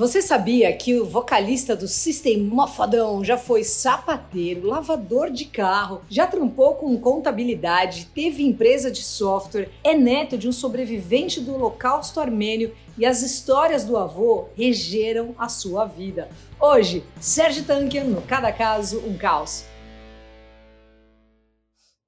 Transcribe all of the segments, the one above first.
Você sabia que o vocalista do System Mofadão já foi sapateiro, lavador de carro, já trampou com contabilidade, teve empresa de software, é neto de um sobrevivente do Holocausto Armênio e as histórias do avô regeram a sua vida. Hoje, Sérgio Tankian no Cada Caso, um Caos.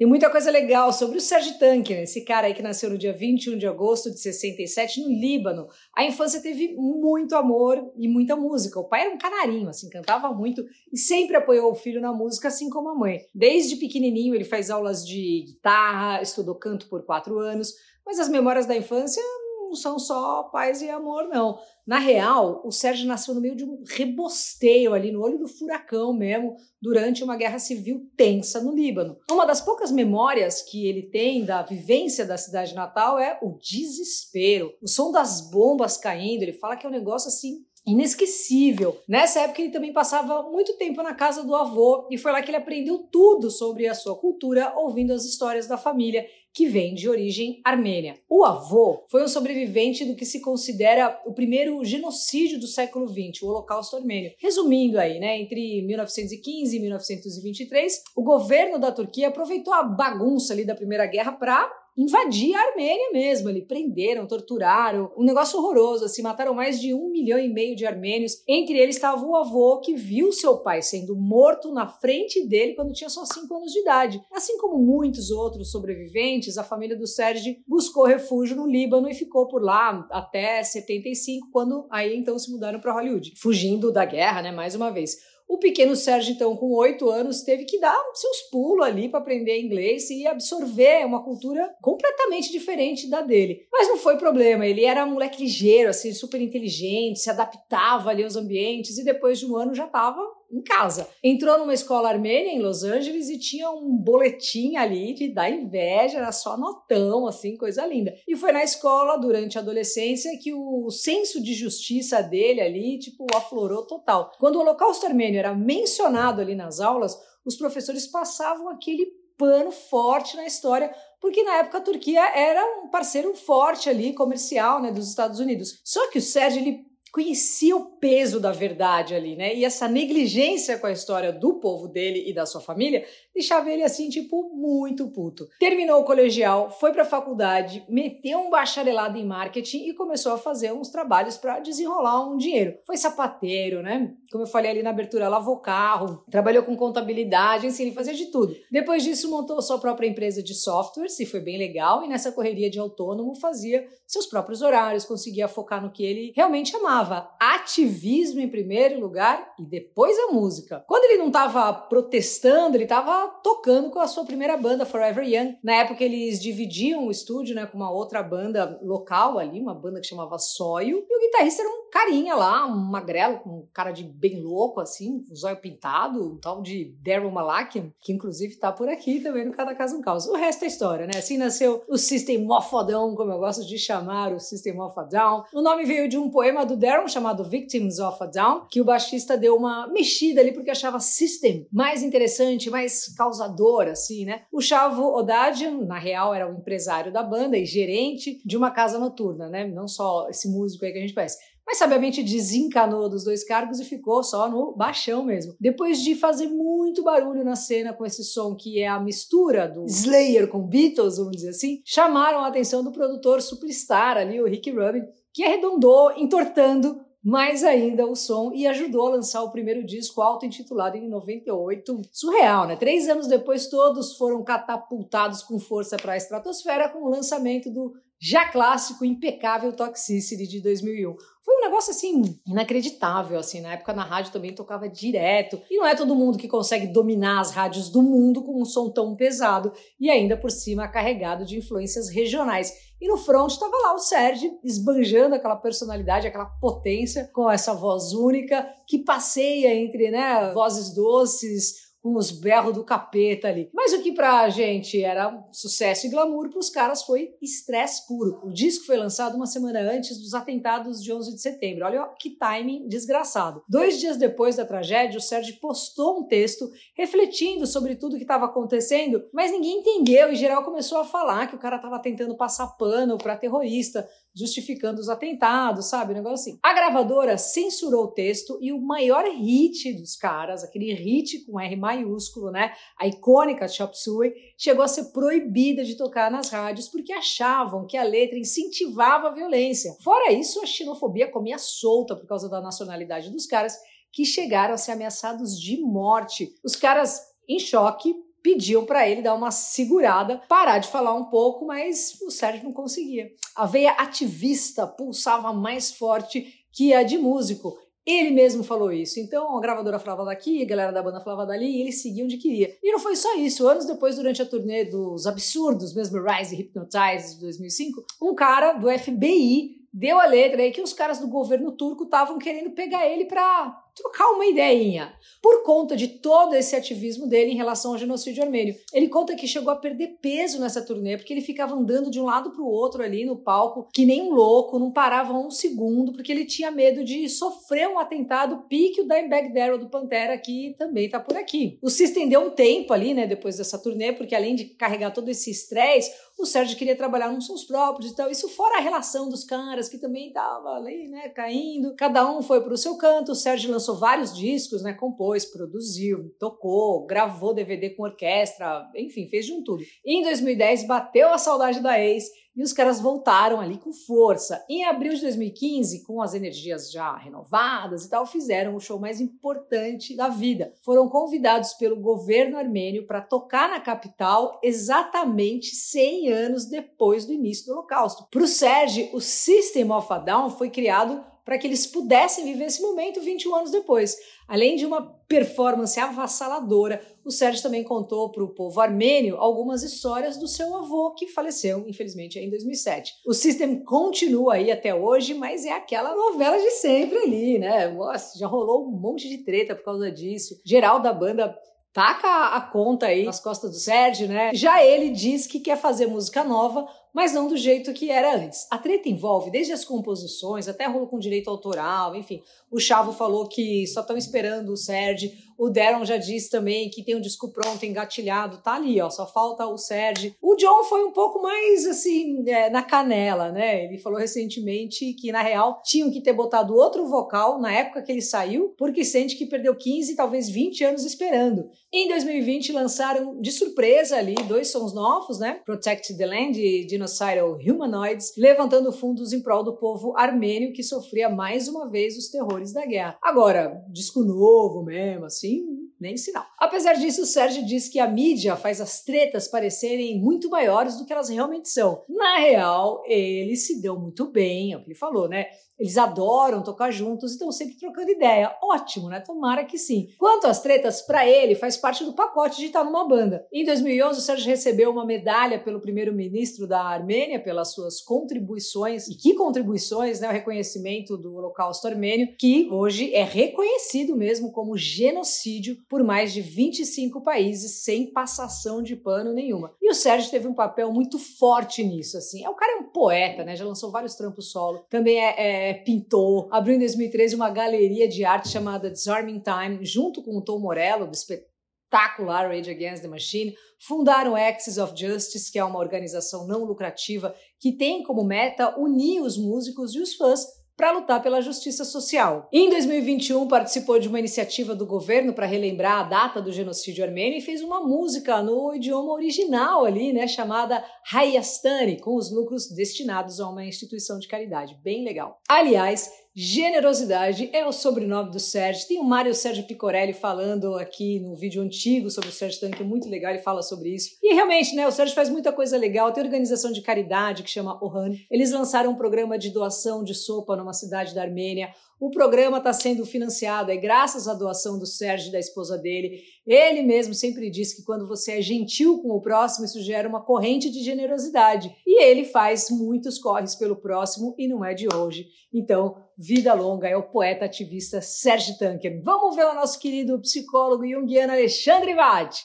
Tem muita coisa legal sobre o Sérgio Tanker, esse cara aí que nasceu no dia 21 de agosto de 67 no Líbano. A infância teve muito amor e muita música. O pai era um canarinho, assim, cantava muito e sempre apoiou o filho na música, assim como a mãe. Desde pequenininho ele faz aulas de guitarra, estudou canto por quatro anos, mas as memórias da infância não são só paz e amor, não. Na real, o Sérgio nasceu no meio de um rebosteio ali, no olho do furacão mesmo, durante uma guerra civil tensa no Líbano. Uma das poucas memórias que ele tem da vivência da cidade natal é o desespero, o som das bombas caindo. Ele fala que é um negócio assim inesquecível. Nessa época ele também passava muito tempo na casa do avô e foi lá que ele aprendeu tudo sobre a sua cultura, ouvindo as histórias da família que vem de origem armênia. O avô foi um sobrevivente do que se considera o primeiro genocídio do século XX, o Holocausto Armênio. Resumindo aí, né, entre 1915 e 1923, o governo da Turquia aproveitou a bagunça ali da Primeira Guerra para invadir a Armênia mesmo. Ali prenderam, torturaram, um negócio horroroso. Assim, mataram mais de um milhão e meio de armênios. Entre eles estava o avô que viu seu pai sendo morto na frente dele quando tinha só cinco anos de idade. Assim como muitos outros sobreviventes, a família do Sérgio buscou refúgio no Líbano e ficou por lá até 75, quando aí então se mudaram para Hollywood, fugindo da guerra, né? Mais uma vez. O pequeno Sérgio, então, com oito anos, teve que dar seus pulos ali para aprender inglês e absorver uma cultura completamente diferente da dele. Mas não foi problema, ele era um moleque ligeiro, assim, super inteligente, se adaptava ali aos ambientes e depois de um ano já estava em casa. Entrou numa escola armênia em Los Angeles e tinha um boletim ali de dar inveja, era só notão, assim, coisa linda. E foi na escola, durante a adolescência, que o senso de justiça dele ali, tipo, aflorou total. Quando o Holocausto Armênio era mencionado ali nas aulas, os professores passavam aquele pano forte na história, porque na época a Turquia era um parceiro forte ali, comercial, né, dos Estados Unidos. Só que o Sérgio, ele conhecia o peso da verdade ali, né? E essa negligência com a história do povo dele e da sua família deixava ele assim, tipo, muito puto. Terminou o colegial, foi para a faculdade, meteu um bacharelado em marketing e começou a fazer uns trabalhos para desenrolar um dinheiro. Foi sapateiro, né? Como eu falei ali na abertura, lavou carro, trabalhou com contabilidade, enfim, ele fazia de tudo. Depois disso, montou sua própria empresa de softwares e foi bem legal. E nessa correria de autônomo, fazia seus próprios horários, conseguia focar no que ele realmente amava: ativismo em primeiro lugar e depois a música. Quando ele não estava protestando, ele estava tocando com a sua primeira banda, Forever Young. Na época eles dividiam o estúdio né, com uma outra banda local ali, uma banda que chamava Soio. E o guitarrista era um carinha lá, um magrelo, com um cara de bem louco, assim, um zóio pintado, um tal de Daryl Malakian, que inclusive tá por aqui também no Cada Casa um Caos. O resto é história, né? Assim nasceu o System Down, como eu gosto de chamar o System Down. O nome veio de um poema do Daryl chamado Victims of a Down, que o baixista deu uma mexida ali porque achava System mais interessante, mais causador, assim, né? O Chavo Odadian, na real, era o empresário da banda e gerente de uma casa noturna, né? Não só esse músico aí que a gente conhece mas sabiamente desencanou dos dois cargos e ficou só no baixão mesmo. Depois de fazer muito barulho na cena com esse som que é a mistura do Slayer com Beatles, vamos dizer assim, chamaram a atenção do produtor superstar ali, o Rick Rubin, que arredondou, entortando mais ainda o som e ajudou a lançar o primeiro disco auto-intitulado em 98. Surreal, né? Três anos depois, todos foram catapultados com força para a estratosfera com o lançamento do já clássico, impecável Toxicity de 2001. Foi um negócio assim inacreditável assim, na época na rádio também tocava direto. E não é todo mundo que consegue dominar as rádios do mundo com um som tão pesado e ainda por cima carregado de influências regionais. E no front estava lá o Sérgio esbanjando aquela personalidade, aquela potência com essa voz única que passeia entre, né, vozes doces, com os berros do capeta ali. Mas o que pra gente era sucesso e glamour, pros caras foi estresse puro. O disco foi lançado uma semana antes dos atentados de 11 de setembro. Olha que timing desgraçado. Dois dias depois da tragédia, o Sérgio postou um texto refletindo sobre tudo que estava acontecendo, mas ninguém entendeu e geral começou a falar que o cara estava tentando passar pano para terrorista. Justificando os atentados, sabe? Um negócio assim. A gravadora censurou o texto e o maior hit dos caras, aquele hit com R maiúsculo, né? A icônica Chop Suey, chegou a ser proibida de tocar nas rádios porque achavam que a letra incentivava a violência. Fora isso, a xenofobia comia solta por causa da nacionalidade dos caras que chegaram a ser ameaçados de morte. Os caras em choque pediam para ele dar uma segurada, parar de falar um pouco, mas o Sérgio não conseguia. A veia ativista pulsava mais forte que a de músico. Ele mesmo falou isso. Então a gravadora falava daqui, a galera da banda falava dali, e eles seguiam onde queria. E não foi só isso. Anos depois, durante a turnê dos absurdos, mesmo Rise e Hypnotize de 2005, um cara do FBI deu a letra aí que os caras do governo turco estavam querendo pegar ele para trocar uma ideinha, por conta de todo esse ativismo dele em relação ao genocídio armênio. Ele conta que chegou a perder peso nessa turnê, porque ele ficava andando de um lado para o outro ali no palco, que nem um louco, não parava um segundo, porque ele tinha medo de sofrer um atentado pique o Dimebag Darrell do Pantera, que também tá por aqui. O se estendeu um tempo ali, né, depois dessa turnê, porque além de carregar todo esse estresse, o Sérgio queria trabalhar nos seus próprios e tal. Isso fora a relação dos caras, que também tava ali, né, caindo. Cada um foi pro seu canto, o Sérgio lançou vários discos, né? Compôs, produziu, tocou, gravou DVD com orquestra, enfim, fez de um tudo. E em 2010 bateu a saudade da ex e os caras voltaram ali com força. Em abril de 2015, com as energias já renovadas e tal, fizeram o show mais importante da vida. Foram convidados pelo governo armênio para tocar na capital exatamente 100 anos depois do início do Holocausto. Para o Sérgio, o System of a Down foi criado para que eles pudessem viver esse momento 21 anos depois. Além de uma performance avassaladora, o Sérgio também contou para o povo armênio algumas histórias do seu avô, que faleceu, infelizmente, em 2007. O System continua aí até hoje, mas é aquela novela de sempre ali, né? Nossa, já rolou um monte de treta por causa disso. Geral da banda taca a conta aí nas costas do Sérgio, né? Já ele diz que quer fazer música nova, mas não do jeito que era antes. A treta envolve desde as composições, até rolo com direito autoral, enfim. O Chavo falou que só estão esperando o Sérgio. O Darren já disse também que tem um disco pronto, engatilhado, tá ali, ó, só falta o Sérgio. O John foi um pouco mais, assim, é, na canela, né? Ele falou recentemente que, na real, tinham que ter botado outro vocal na época que ele saiu, porque sente que perdeu 15, talvez 20 anos esperando. Em 2020, lançaram de surpresa ali dois sons novos, né? Protect the Land e Genocidal Humanoids, levantando fundos em prol do povo armênio que sofria mais uma vez os terrores da guerra. Agora, disco novo mesmo, assim, assim, nem sinal. Apesar disso, o Sérgio diz que a mídia faz as tretas parecerem muito maiores do que elas realmente são. Na real, ele se deu muito bem, é o que ele falou, né? Eles adoram tocar juntos e estão sempre trocando ideia. Ótimo, né? Tomara que sim. Quanto às tretas, para ele faz parte do pacote de estar numa banda. Em 2011, o Sérgio recebeu uma medalha pelo primeiro-ministro da Armênia pelas suas contribuições. E que contribuições, né? O reconhecimento do Holocausto Armênio, que hoje é reconhecido mesmo como genocídio por mais de 25 países sem passação de pano nenhuma. E o Sérgio teve um papel muito forte nisso, assim. É o cara é um poeta, né? Já lançou vários trampos solo. Também é, é pintou, abriu em 2013 uma galeria de arte chamada Disarming Time, junto com o Tom Morello, do espetacular Rage Against the Machine, fundaram Axis of Justice, que é uma organização não lucrativa que tem como meta unir os músicos e os fãs para lutar pela justiça social. Em 2021, participou de uma iniciativa do governo para relembrar a data do genocídio armênio e fez uma música no idioma original ali, né, chamada Hayastani, com os lucros destinados a uma instituição de caridade. Bem legal. Aliás, Generosidade é o sobrenome do Sérgio. Tem o Mário Sérgio Picorelli falando aqui no vídeo antigo sobre o Sérgio Tanque, é muito legal, ele fala sobre isso. E realmente, né, o Sérgio faz muita coisa legal. Tem organização de caridade que chama Ohan. Eles lançaram um programa de doação de sopa numa cidade da Armênia. O programa está sendo financiado é graças à doação do Sérgio e da esposa dele. Ele mesmo sempre diz que quando você é gentil com o próximo, isso gera uma corrente de generosidade. E ele faz muitos corres pelo próximo e não é de hoje. Então, vida longa é o poeta ativista Sérgio Tanker. Vamos ver o nosso querido psicólogo junguiano Alexandre Vade.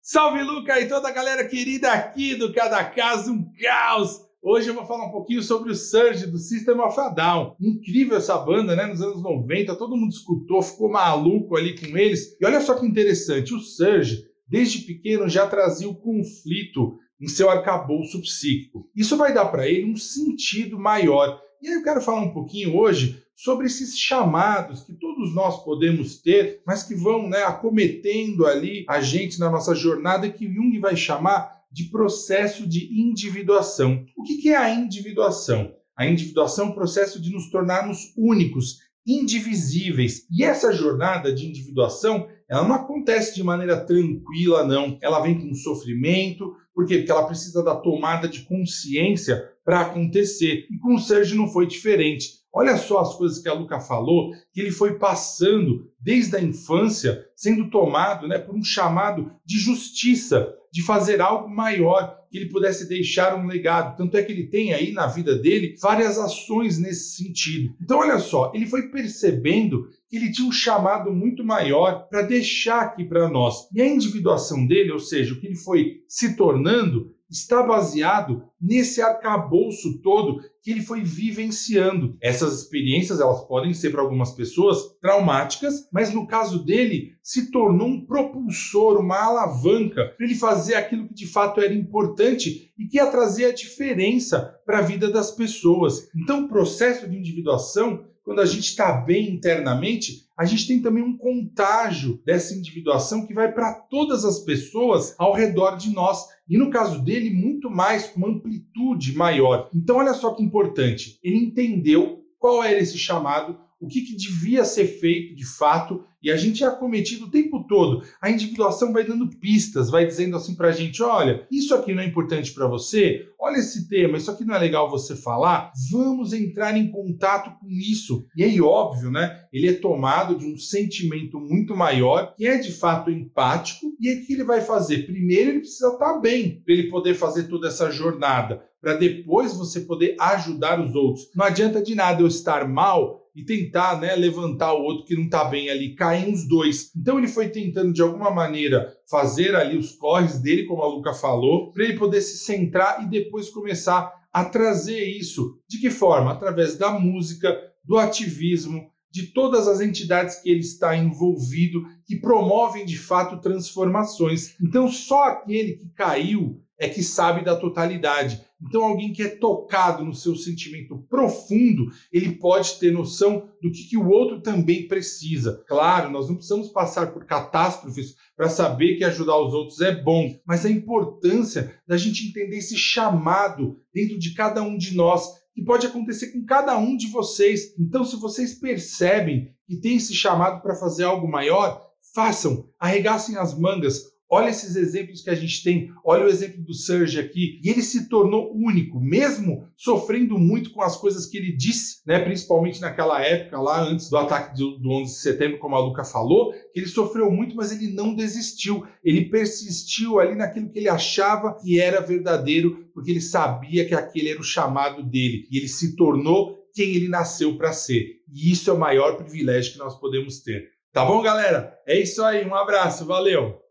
Salve, Luca e toda a galera querida aqui do Cada Caso um Caos. Hoje eu vou falar um pouquinho sobre o Surge do System of a Down. Incrível essa banda, né? Nos anos 90, todo mundo escutou, ficou maluco ali com eles. E olha só que interessante, o Surge, desde pequeno, já trazia o conflito em seu arcabouço psíquico. Isso vai dar para ele um sentido maior. E aí eu quero falar um pouquinho hoje sobre esses chamados que todos nós podemos ter, mas que vão né, acometendo ali a gente na nossa jornada, que Jung vai chamar de processo de individuação. O que é a individuação? A individuação é o processo de nos tornarmos únicos, indivisíveis. E essa jornada de individuação, ela não acontece de maneira tranquila, não. Ela vem com sofrimento, por quê? Porque ela precisa da tomada de consciência para acontecer. E com o Sérgio não foi diferente. Olha só as coisas que a Luca falou, que ele foi passando desde a infância, sendo tomado né, por um chamado de justiça, de fazer algo maior, que ele pudesse deixar um legado. Tanto é que ele tem aí na vida dele várias ações nesse sentido. Então, olha só, ele foi percebendo que ele tinha um chamado muito maior para deixar aqui para nós. E a individuação dele, ou seja, o que ele foi se tornando, está baseado nesse arcabouço todo que ele foi vivenciando. Essas experiências, elas podem ser para algumas pessoas traumáticas, mas no caso dele, se tornou um propulsor, uma alavanca para ele fazer aquilo que de fato era importante e que ia trazer a diferença para a vida das pessoas. Então, o processo de individuação quando a gente está bem internamente, a gente tem também um contágio dessa individuação que vai para todas as pessoas ao redor de nós. E no caso dele, muito mais, com uma amplitude maior. Então, olha só que importante: ele entendeu qual era esse chamado, o que, que devia ser feito de fato, e a gente é acometido o tempo todo. A individuação vai dando pistas, vai dizendo assim para a gente: olha, isso aqui não é importante para você, olha esse tema, isso aqui não é legal você falar, vamos entrar em contato com isso. E aí, óbvio, né? Ele é tomado de um sentimento muito maior, que é de fato empático, e aí o que ele vai fazer? Primeiro, ele precisa estar tá bem para ele poder fazer toda essa jornada, para depois você poder ajudar os outros. Não adianta de nada eu estar mal e tentar né, levantar o outro que não está bem ali, caem os dois. Então ele foi tentando de alguma maneira fazer ali os corres dele, como a Luca falou, para ele poder se centrar e depois começar a trazer isso. De que forma? Através da música, do ativismo, de todas as entidades que ele está envolvido, que promovem de fato transformações. Então só aquele que caiu é que sabe da totalidade. Então, alguém que é tocado no seu sentimento profundo, ele pode ter noção do que, que o outro também precisa. Claro, nós não precisamos passar por catástrofes para saber que ajudar os outros é bom, mas a importância da gente entender esse chamado dentro de cada um de nós, que pode acontecer com cada um de vocês. Então, se vocês percebem que tem esse chamado para fazer algo maior, façam, arregassem as mangas, Olha esses exemplos que a gente tem. Olha o exemplo do Serge aqui. E ele se tornou único, mesmo sofrendo muito com as coisas que ele disse, né? principalmente naquela época, lá antes do ataque do, do 11 de setembro, como a Luca falou, ele sofreu muito, mas ele não desistiu. Ele persistiu ali naquilo que ele achava que era verdadeiro, porque ele sabia que aquele era o chamado dele. E ele se tornou quem ele nasceu para ser. E isso é o maior privilégio que nós podemos ter. Tá bom, galera? É isso aí. Um abraço. Valeu!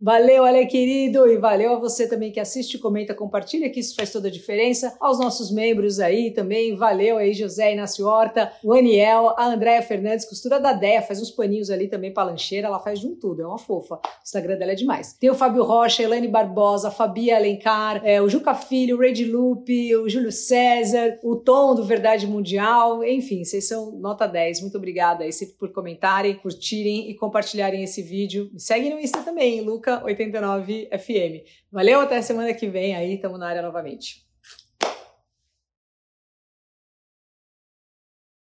Valeu, Ale querido, e valeu a você também que assiste, comenta, compartilha, que isso faz toda a diferença. Aos nossos membros aí também, valeu aí, José Inácio Horta, o Aniel, a Andréia Fernandes, costura da Déia, faz uns paninhos ali também pra lancheira, ela faz de um tudo, é uma fofa. O Instagram dela é demais. Tem o Fábio Rocha, Elaine Barbosa, a Fabia Alencar, é, o Juca Filho, o Red Lupe, o Júlio César, o Tom do Verdade Mundial, enfim, vocês são nota 10. Muito obrigada aí sempre por comentarem, curtirem e compartilharem esse vídeo. Me segue no Insta também, Luca 89 FM. Valeu, até semana que vem aí, estamos na área novamente.